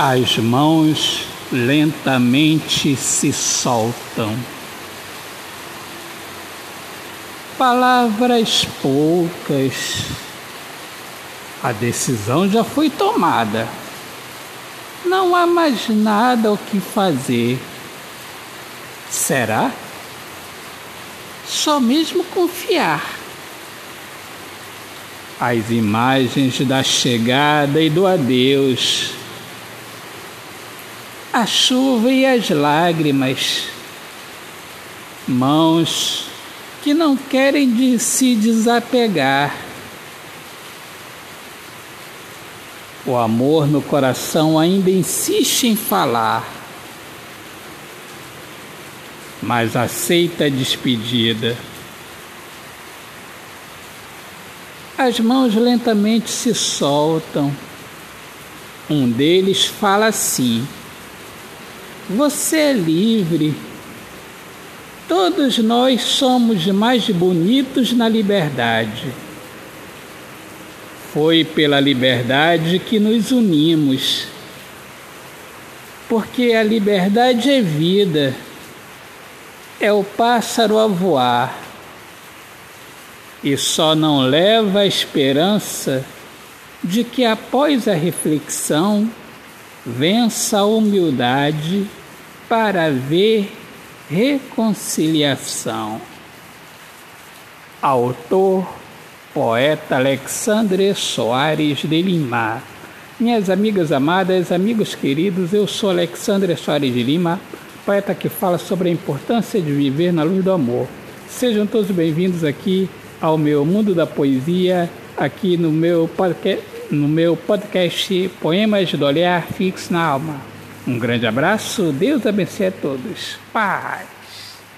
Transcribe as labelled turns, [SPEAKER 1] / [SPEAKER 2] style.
[SPEAKER 1] As mãos lentamente se soltam. Palavras poucas. A decisão já foi tomada. Não há mais nada o que fazer. Será? Só mesmo confiar. As imagens da chegada e do adeus a chuva e as lágrimas, mãos que não querem de se desapegar. O amor no coração ainda insiste em falar, mas aceita a despedida. As mãos lentamente se soltam. Um deles fala assim: você é livre. Todos nós somos mais bonitos na liberdade. Foi pela liberdade que nos unimos. Porque a liberdade é vida, é o pássaro a voar e só não leva a esperança de que após a reflexão vença a humildade para haver reconciliação. Autor, poeta Alexandre Soares de Lima. Minhas amigas amadas, amigos queridos, eu sou Alexandre Soares de Lima, poeta que fala sobre a importância de viver na luz do amor. Sejam todos bem-vindos aqui ao meu mundo da poesia, aqui no meu podcast, no meu podcast Poemas do Olhar Fixo na Alma. Um grande abraço, Deus abençoe a todos. Pai.